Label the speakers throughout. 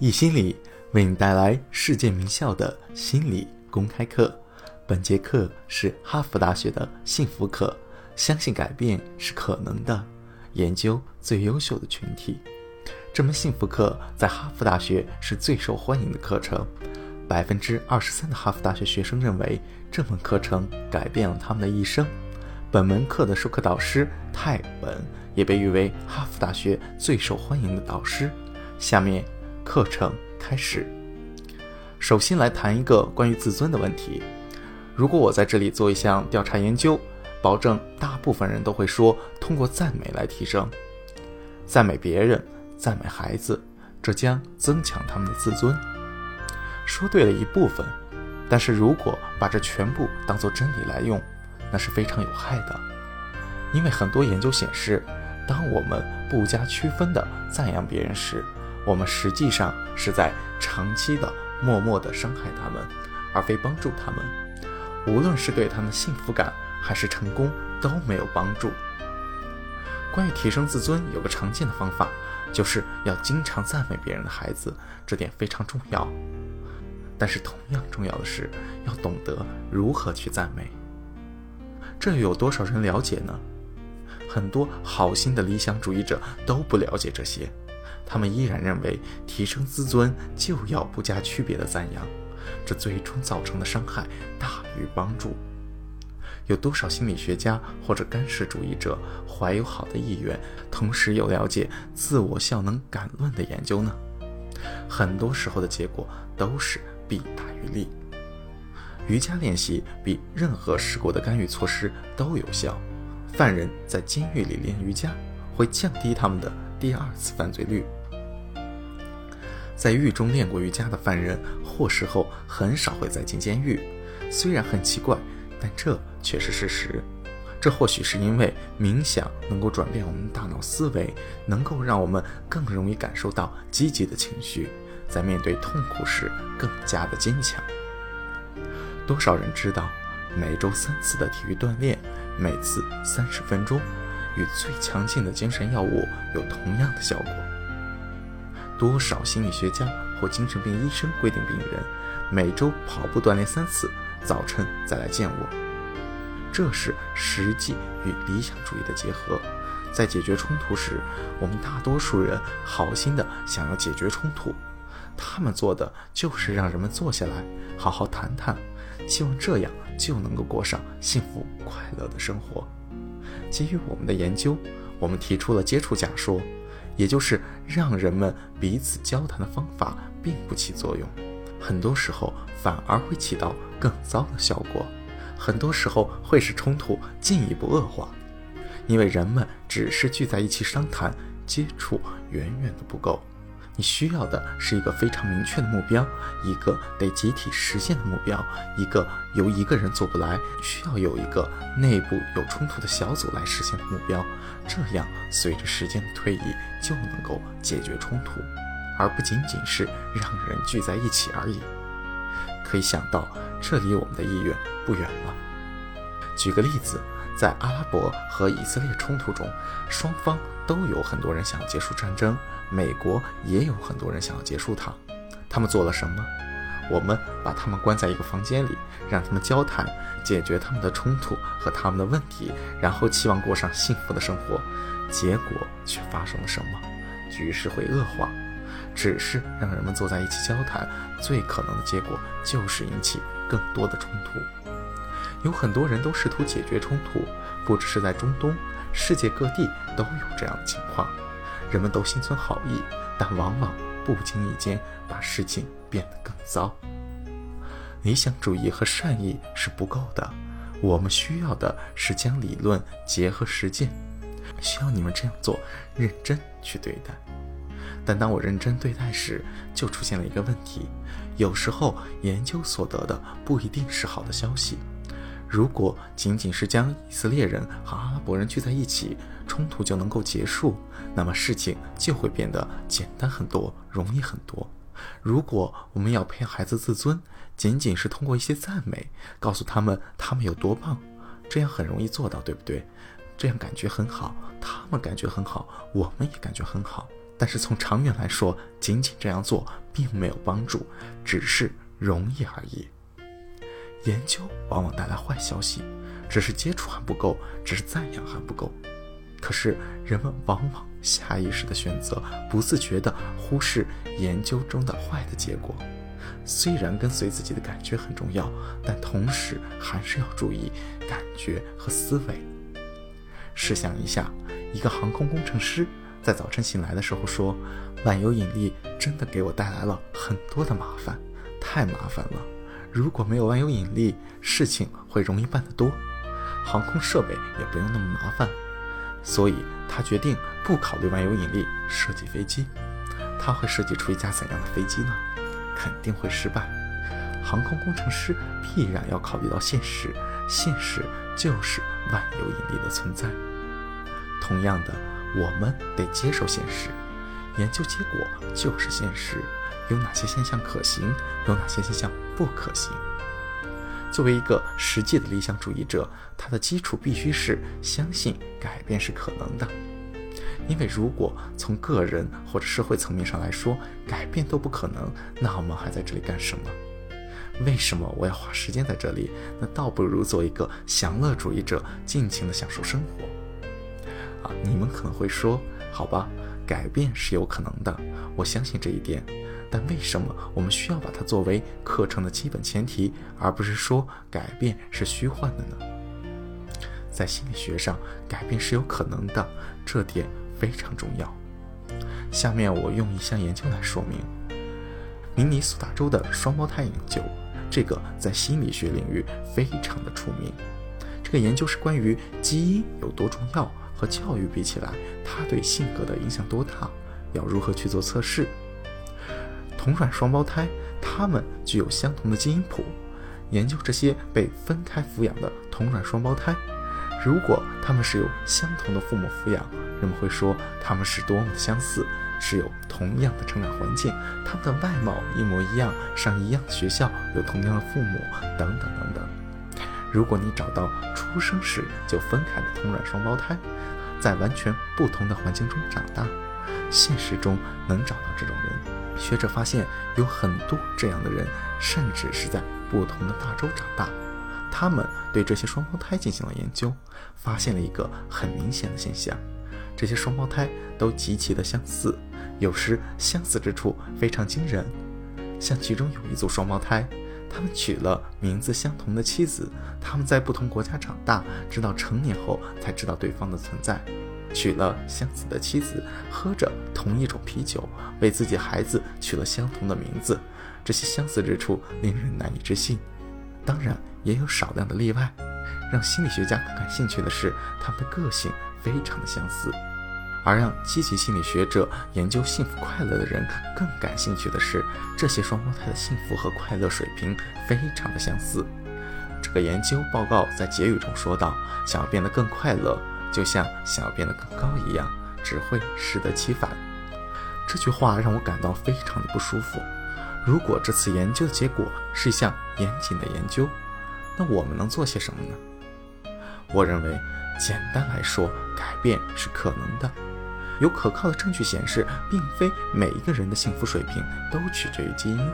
Speaker 1: 易心理为你带来世界名校的心理公开课。本节课是哈佛大学的幸福课，相信改变是可能的。研究最优秀的群体，这门幸福课在哈佛大学是最受欢迎的课程。百分之二十三的哈佛大学学生认为这门课程改变了他们的一生。本门课的授课导师泰本也被誉为哈佛大学最受欢迎的导师。下面课程开始。首先来谈一个关于自尊的问题。如果我在这里做一项调查研究，保证大部分人都会说通过赞美来提升，赞美别人，赞美孩子，这将增强他们的自尊。说对了一部分，但是如果把这全部当做真理来用，那是非常有害的。因为很多研究显示，当我们不加区分的赞扬别人时，我们实际上是在长期的默默地伤害他们，而非帮助他们。无论是对他们幸福感还是成功都没有帮助。关于提升自尊，有个常见的方法，就是要经常赞美别人的孩子，这点非常重要。但是同样重要的是，要懂得如何去赞美。这又有多少人了解呢？很多好心的理想主义者都不了解这些，他们依然认为提升自尊就要不加区别的赞扬。这最终造成的伤害大于帮助。有多少心理学家或者干涉主义者怀有好的意愿，同时又了解自我效能感论的研究呢？很多时候的结果都是弊大于利。瑜伽练习比任何试过的干预措施都有效。犯人在监狱里练瑜伽，会降低他们的第二次犯罪率。在狱中练过瑜伽的犯人获释后很少会再进监狱，虽然很奇怪，但这却是事实。这或许是因为冥想能够转变我们大脑思维，能够让我们更容易感受到积极的情绪，在面对痛苦时更加的坚强。多少人知道，每周三次的体育锻炼，每次三十分钟，与最强劲的精神药物有同样的效果？多少心理学家或精神病医生规定病人每周跑步锻炼三次，早晨再来见我。这是实际与理想主义的结合。在解决冲突时，我们大多数人好心的想要解决冲突，他们做的就是让人们坐下来好好谈谈，希望这样就能够过上幸福快乐的生活。基于我们的研究，我们提出了接触假说。也就是让人们彼此交谈的方法并不起作用，很多时候反而会起到更糟的效果，很多时候会使冲突进一步恶化，因为人们只是聚在一起商谈，接触远远的不够。你需要的是一个非常明确的目标，一个得集体实现的目标，一个由一个人做不来，需要有一个内部有冲突的小组来实现的目标。这样，随着时间的推移，就能够解决冲突，而不仅仅是让人聚在一起而已。可以想到，这离我们的意愿不远了。举个例子，在阿拉伯和以色列冲突中，双方都有很多人想要结束战争。美国也有很多人想要结束它，他们做了什么？我们把他们关在一个房间里，让他们交谈，解决他们的冲突和他们的问题，然后期望过上幸福的生活。结果却发生了什么？局势会恶化。只是让人们坐在一起交谈，最可能的结果就是引起更多的冲突。有很多人都试图解决冲突，不只是在中东，世界各地都有这样的情况。人们都心存好意，但往往不经意间把事情变得更糟。理想主义和善意是不够的，我们需要的是将理论结合实践。需要你们这样做，认真去对待。但当我认真对待时，就出现了一个问题：有时候研究所得的不一定是好的消息。如果仅仅是将以色列人和阿拉伯人聚在一起，冲突就能够结束，那么事情就会变得简单很多，容易很多。如果我们要培养孩子自尊，仅仅是通过一些赞美，告诉他们他们有多棒，这样很容易做到，对不对？这样感觉很好，他们感觉很好，我们也感觉很好。但是从长远来说，仅仅这样做并没有帮助，只是容易而已。研究往往带来坏消息，只是接触还不够，只是赞扬还不够。可是人们往往下意识的选择，不自觉的忽视研究中的坏的结果。虽然跟随自己的感觉很重要，但同时还是要注意感觉和思维。试想一下，一个航空工程师在早晨醒来的时候说：“万有引力真的给我带来了很多的麻烦，太麻烦了。如果没有万有引力，事情会容易办得多，航空设备也不用那么麻烦。”所以他决定不考虑万有引力设计飞机。他会设计出一架怎样的飞机呢？肯定会失败。航空工程师必然要考虑到现实，现实就是万有引力的存在。同样的，我们得接受现实，研究结果就是现实。有哪些现象可行，有哪些现象不可行？作为一个实际的理想主义者，他的基础必须是相信改变是可能的。因为如果从个人或者社会层面上来说，改变都不可能，那我们还在这里干什么？为什么我要花时间在这里？那倒不如做一个享乐主义者，尽情的享受生活。啊，你们可能会说，好吧，改变是有可能的，我相信这一点。但为什么我们需要把它作为课程的基本前提，而不是说改变是虚幻的呢？在心理学上，改变是有可能的，这点。非常重要。下面我用一项研究来说明：明尼苏达州的双胞胎研究，这个在心理学领域非常的出名。这个研究是关于基因有多重要和教育比起来，它对性格的影响多大，要如何去做测试。同卵双胞胎，他们具有相同的基因谱。研究这些被分开抚养的同卵双胞胎，如果他们是由相同的父母抚养。人们会说他们是多么的相似，是有同样的成长环境，他们的外貌一模一样，上一样的学校，有同样的父母，等等等等。如果你找到出生时就分开的同卵双胞胎，在完全不同的环境中长大，现实中能找到这种人。学者发现有很多这样的人，甚至是在不同的大洲长大。他们对这些双胞胎进行了研究，发现了一个很明显的现象。这些双胞胎都极其的相似，有时相似之处非常惊人。像其中有一组双胞胎，他们娶了名字相同的妻子，他们在不同国家长大，直到成年后才知道对方的存在。娶了相似的妻子，喝着同一种啤酒，为自己孩子取了相同的名字，这些相似之处令人难以置信。当然，也有少量的例外。让心理学家更感兴趣的是，他们的个性非常的相似。而让积极心理学者研究幸福快乐的人更感兴趣的是，这些双胞胎的幸福和快乐水平非常的相似。这个研究报告在结语中说道：“想要变得更快乐，就像想要变得更高一样，只会适得其反。”这句话让我感到非常的不舒服。如果这次研究的结果是一项严谨的研究，那我们能做些什么呢？我认为，简单来说，改变是可能的。有可靠的证据显示，并非每一个人的幸福水平都取决于基因。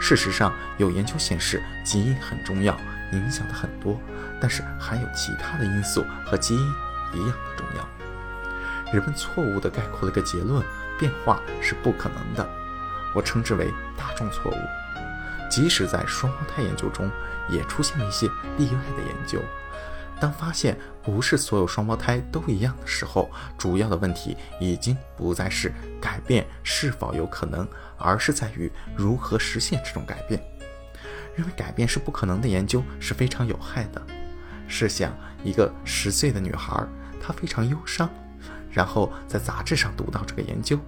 Speaker 1: 事实上，有研究显示，基因很重要，影响的很多，但是还有其他的因素和基因一样的重要。人们错误地概括了一个结论：变化是不可能的。我称之为大众错误。即使在双胞胎研究中，也出现了一些例外的研究。当发现不是所有双胞胎都一样的时候，主要的问题已经不再是改变是否有可能，而是在于如何实现这种改变。认为改变是不可能的研究是非常有害的。试想一个十岁的女孩，她非常忧伤，然后在杂志上读到这个研究，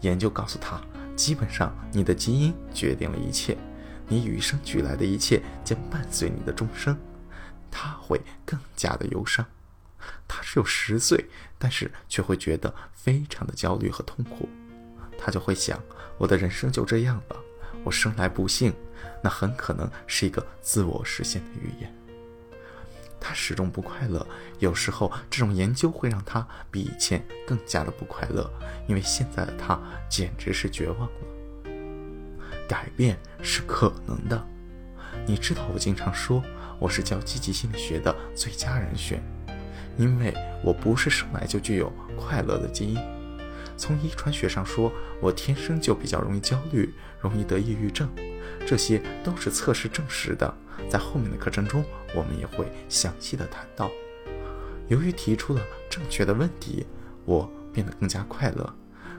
Speaker 1: 研究告诉她，基本上你的基因决定了一切，你与生俱来的一切将伴随你的终生。他会更加的忧伤，他只有十岁，但是却会觉得非常的焦虑和痛苦。他就会想，我的人生就这样了，我生来不幸，那很可能是一个自我实现的预言。他始终不快乐。有时候，这种研究会让他比以前更加的不快乐，因为现在的他简直是绝望了。改变是可能的。你知道，我经常说我是教积极心理学的最佳人选，因为我不是生来就具有快乐的基因。从遗传学上说，我天生就比较容易焦虑，容易得抑郁症，这些都是测试证实的。在后面的课程中，我们也会详细的谈到。由于提出了正确的问题，我变得更加快乐。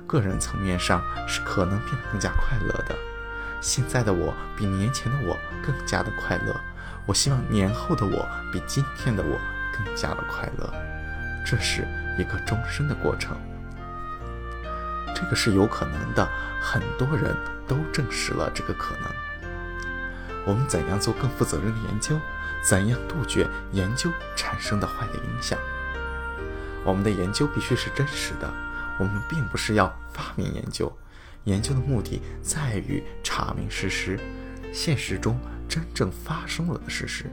Speaker 1: 个人层面上是可能变得更加快乐的。现在的我比年前的我更加的快乐。我希望年后的我比今天的我更加的快乐。这是一个终身的过程。这个是有可能的，很多人都证实了这个可能。我们怎样做更负责任的研究？怎样杜绝研究产生的坏的影响？我们的研究必须是真实的。我们并不是要发明研究，研究的目的在于查明事实，现实中真正发生了的事实。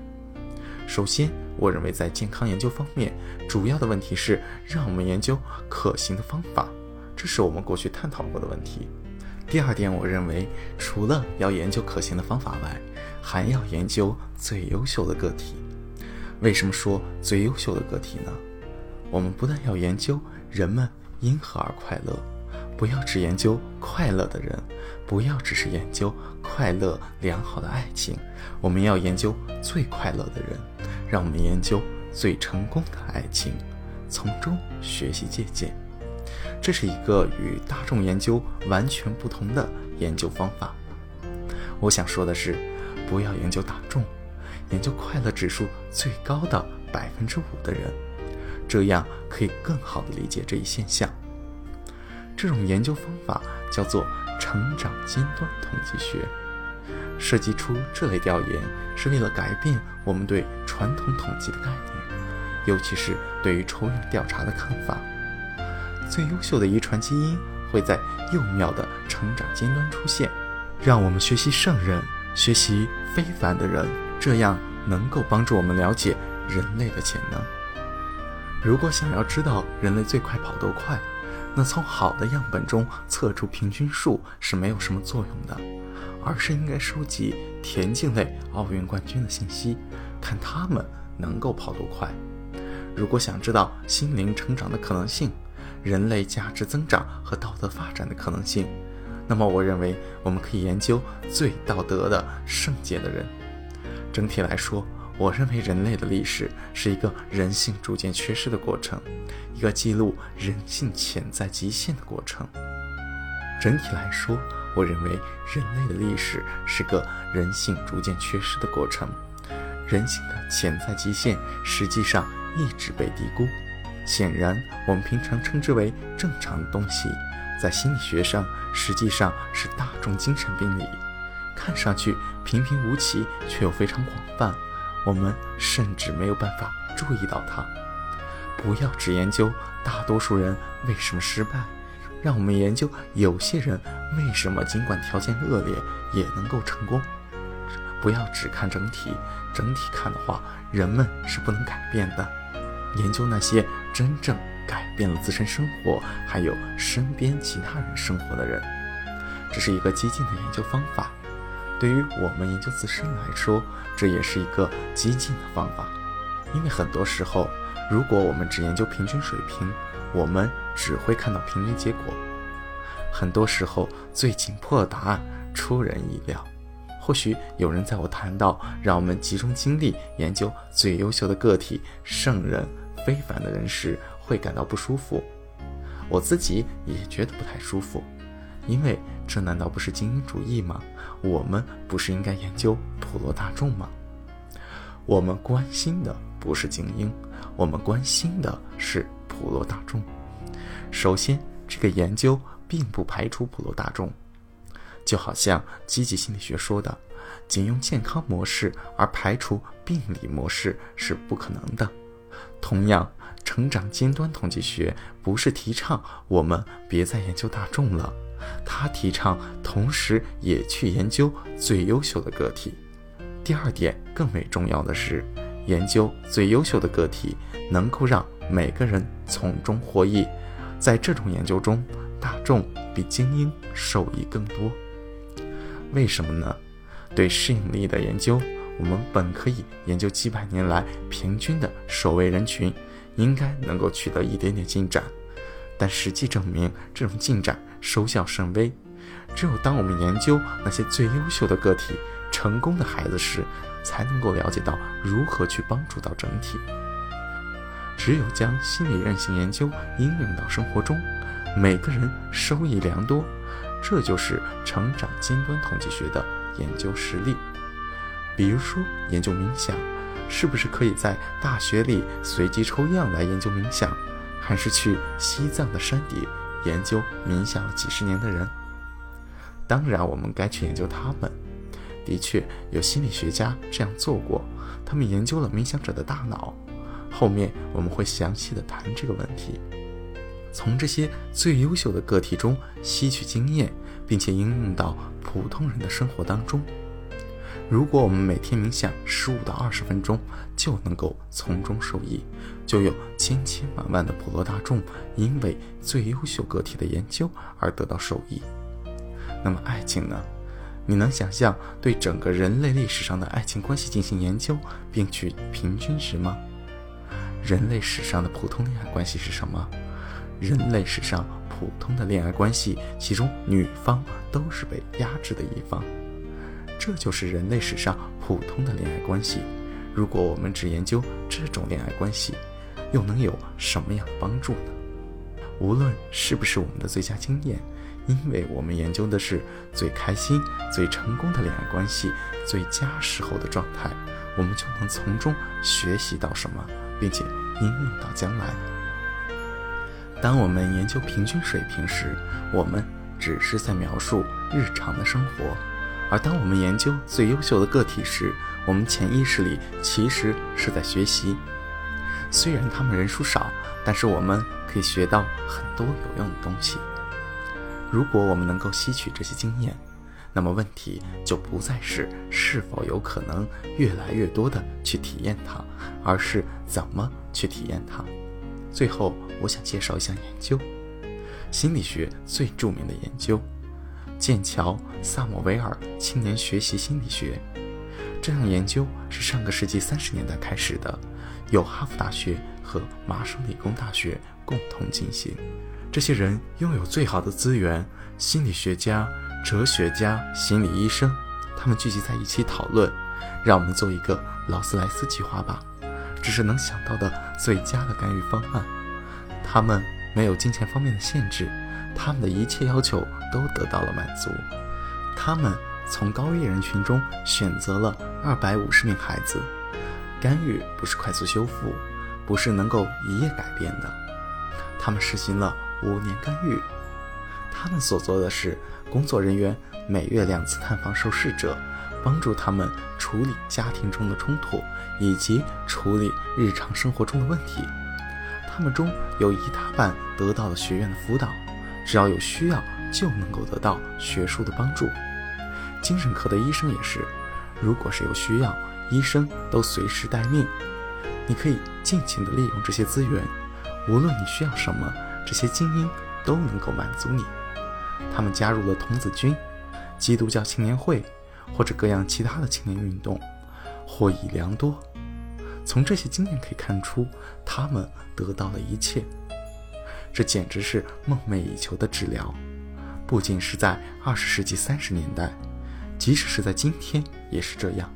Speaker 1: 首先，我认为在健康研究方面，主要的问题是让我们研究可行的方法，这是我们过去探讨过的问题。第二点，我认为除了要研究可行的方法外，还要研究最优秀的个体。为什么说最优秀的个体呢？我们不但要研究人们因何而快乐，不要只研究快乐的人，不要只是研究快乐良好的爱情，我们要研究最快乐的人。让我们研究最成功的爱情，从中学习借鉴。这是一个与大众研究完全不同的研究方法。我想说的是。不要研究大众，研究快乐指数最高的百分之五的人，这样可以更好的理解这一现象。这种研究方法叫做成长尖端统计学。设计出这类调研是为了改变我们对传统统计的概念，尤其是对于抽样调查的看法。最优秀的遗传基因会在幼苗的成长尖端出现，让我们学习圣人。学习非凡的人，这样能够帮助我们了解人类的潜能。如果想要知道人类最快跑多快，那从好的样本中测出平均数是没有什么作用的，而是应该收集田径类奥运冠军的信息，看他们能够跑多快。如果想知道心灵成长的可能性，人类价值增长和道德发展的可能性。那么，我认为我们可以研究最道德的圣洁的人。整体来说，我认为人类的历史是一个人性逐渐缺失的过程，一个记录人性潜在极限的过程。整体来说，我认为人类的历史是个人性逐渐缺失的过程。人性的潜在极限实际上一直被低估。显然，我们平常称之为正常的东西。在心理学上，实际上是大众精神病理，看上去平平无奇，却又非常广泛。我们甚至没有办法注意到它。不要只研究大多数人为什么失败，让我们研究有些人为什么尽管条件恶劣也能够成功。不要只看整体，整体看的话，人们是不能改变的。研究那些真正。改变了自身生活，还有身边其他人生活的人，这是一个激进的研究方法。对于我们研究自身来说，这也是一个激进的方法。因为很多时候，如果我们只研究平均水平，我们只会看到平均结果。很多时候，最紧迫的答案出人意料。或许有人在我谈到让我们集中精力研究最优秀的个体、圣人、非凡的人时，会感到不舒服，我自己也觉得不太舒服，因为这难道不是精英主义吗？我们不是应该研究普罗大众吗？我们关心的不是精英，我们关心的是普罗大众。首先，这个研究并不排除普罗大众，就好像积极心理学说的，仅用健康模式而排除病理模式是不可能的。同样。成长尖端统计学不是提倡我们别再研究大众了，他提倡同时也去研究最优秀的个体。第二点更为重要的是，研究最优秀的个体，能够让每个人从中获益。在这种研究中，大众比精英受益更多。为什么呢？对适应力的研究，我们本可以研究几百年来平均的守卫人群，应该能够取得一点点进展。但实际证明，这种进展收效甚微。只有当我们研究那些最优秀的个体、成功的孩子时，才能够了解到如何去帮助到整体。只有将心理韧性研究应用到生活中，每个人收益良多。这就是成长尖端统计学的研究实例。比如说，研究冥想，是不是可以在大学里随机抽样来研究冥想？还是去西藏的山底研究冥想了几十年的人，当然我们该去研究他们。的确，有心理学家这样做过，他们研究了冥想者的大脑。后面我们会详细的谈这个问题。从这些最优秀的个体中吸取经验，并且应用到普通人的生活当中。如果我们每天冥想十五到二十分钟，就能够从中受益，就有千千万万的普罗大众因为最优秀个体的研究而得到受益。那么爱情呢？你能想象对整个人类历史上的爱情关系进行研究，并取平均值吗？人类史上的普通恋爱关系是什么？人类史上普通的恋爱关系，其中女方都是被压制的一方。这就是人类史上普通的恋爱关系。如果我们只研究这种恋爱关系，又能有什么样的帮助呢？无论是不是我们的最佳经验，因为我们研究的是最开心、最成功的恋爱关系，最佳时候的状态，我们就能从中学习到什么，并且应用到将来。当我们研究平均水平时，我们只是在描述日常的生活。而当我们研究最优秀的个体时，我们潜意识里其实是在学习。虽然他们人数少，但是我们可以学到很多有用的东西。如果我们能够吸取这些经验，那么问题就不再是是否有可能越来越多的去体验它，而是怎么去体验它。最后，我想介绍一项研究，心理学最著名的研究。剑桥萨姆维尔青年学习心理学，这项研究是上个世纪三十年代开始的，由哈佛大学和麻省理工大学共同进行。这些人拥有最好的资源：心理学家、哲学家、心理医生，他们聚集在一起讨论。让我们做一个劳斯莱斯计划吧，这是能想到的最佳的干预方案。他们没有金钱方面的限制。他们的一切要求都得到了满足。他们从高危人群中选择了二百五十名孩子。干预不是快速修复，不是能够一夜改变的。他们实行了五年干预。他们所做的是，工作人员每月两次探访受试者，帮助他们处理家庭中的冲突以及处理日常生活中的问题。他们中有一大半得到了学院的辅导。只要有需要，就能够得到学术的帮助。精神科的医生也是，如果是有需要，医生都随时待命。你可以尽情地利用这些资源，无论你需要什么，这些精英都能够满足你。他们加入了童子军、基督教青年会或者各样其他的青年运动，获益良多。从这些经验可以看出，他们得到了一切。这简直是梦寐以求的治疗，不仅是在二十世纪三十年代，即使是在今天也是这样。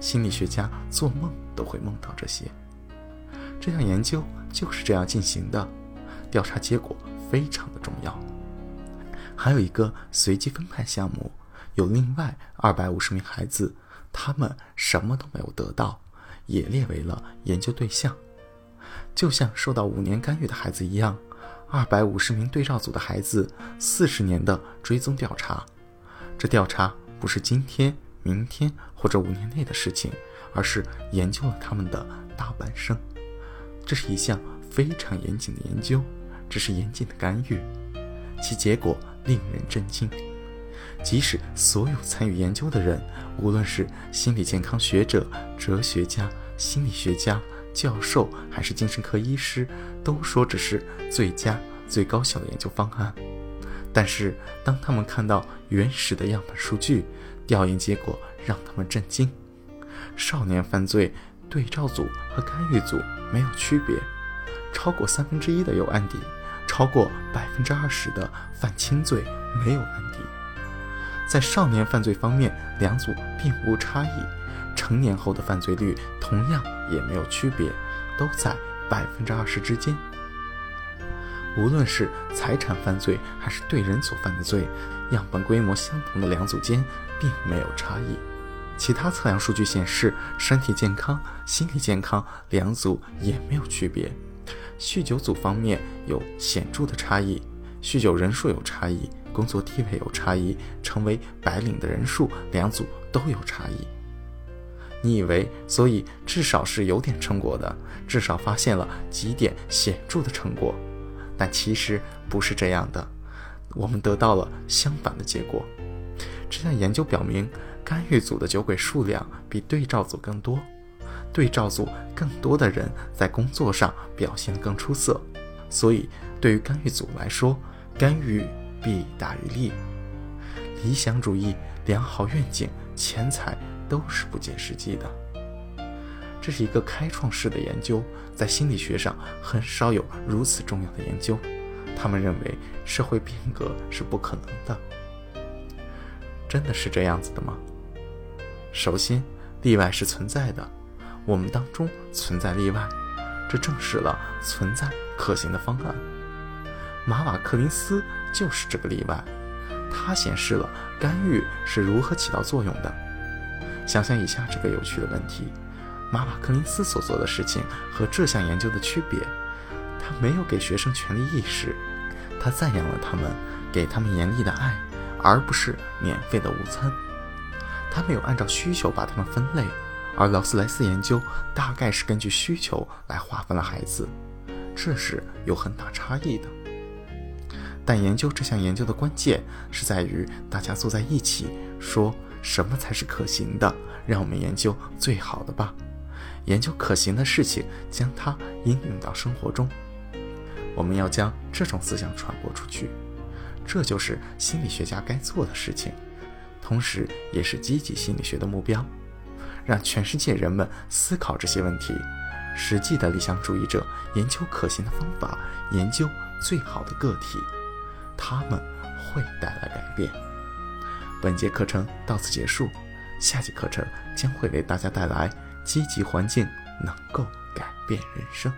Speaker 1: 心理学家做梦都会梦到这些。这项研究就是这样进行的，调查结果非常的重要。还有一个随机分派项目，有另外二百五十名孩子，他们什么都没有得到，也列为了研究对象，就像受到五年干预的孩子一样。二百五十名对照组的孩子，四十年的追踪调查。这调查不是今天、明天或者五年内的事情，而是研究了他们的大半生。这是一项非常严谨的研究，这是严谨的干预，其结果令人震惊。即使所有参与研究的人，无论是心理健康学者、哲学家、心理学家、教授还是精神科医师，都说这是最佳、最高效的研究方案。但是，当他们看到原始的样本数据，调研结果让他们震惊：少年犯罪对照组和干预组没有区别，超过三分之一的有案底，超过百分之二十的犯轻罪没有案底。在少年犯罪方面，两组并无差异，成年后的犯罪率同样也没有区别，都在百分之二十之间。无论是财产犯罪还是对人所犯的罪，样本规模相同的两组间并没有差异。其他测量数据显示，身体健康、心理健康两组也没有区别。酗酒组方面有显著的差异，酗酒人数有差异，工作地位有差异，成为白领的人数两组都有差异。你以为，所以至少是有点成果的，至少发现了几点显著的成果。但其实不是这样的，我们得到了相反的结果。这项研究表明，干预组的酒鬼数量比对照组更多，对照组更多的人在工作上表现更出色。所以，对于干预组来说，干预弊大于利。理想主义、良好愿景、钱财都是不切实际的。这是一个开创式的研究，在心理学上很少有如此重要的研究。他们认为社会变革是不可能的，真的是这样子的吗？首先，例外是存在的，我们当中存在例外，这证实了存在可行的方案。马瓦克林斯就是这个例外，他显示了干预是如何起到作用的。想想以下这个有趣的问题。马瓦克林斯所做的事情和这项研究的区别，他没有给学生权利意识，他赞扬了他们，给他们严厉的爱，而不是免费的午餐。他没有按照需求把他们分类，而劳斯莱斯研究大概是根据需求来划分了孩子，这是有很大差异的。但研究这项研究的关键是在于大家坐在一起，说什么才是可行的，让我们研究最好的吧。研究可行的事情，将它应用到生活中。我们要将这种思想传播出去，这就是心理学家该做的事情，同时也是积极心理学的目标。让全世界人们思考这些问题。实际的理想主义者研究可行的方法，研究最好的个体，他们会带来改变。本节课程到此结束，下节课程将会为大家带来。积极环境能够改变人生。